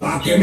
Ah, Até mesmo.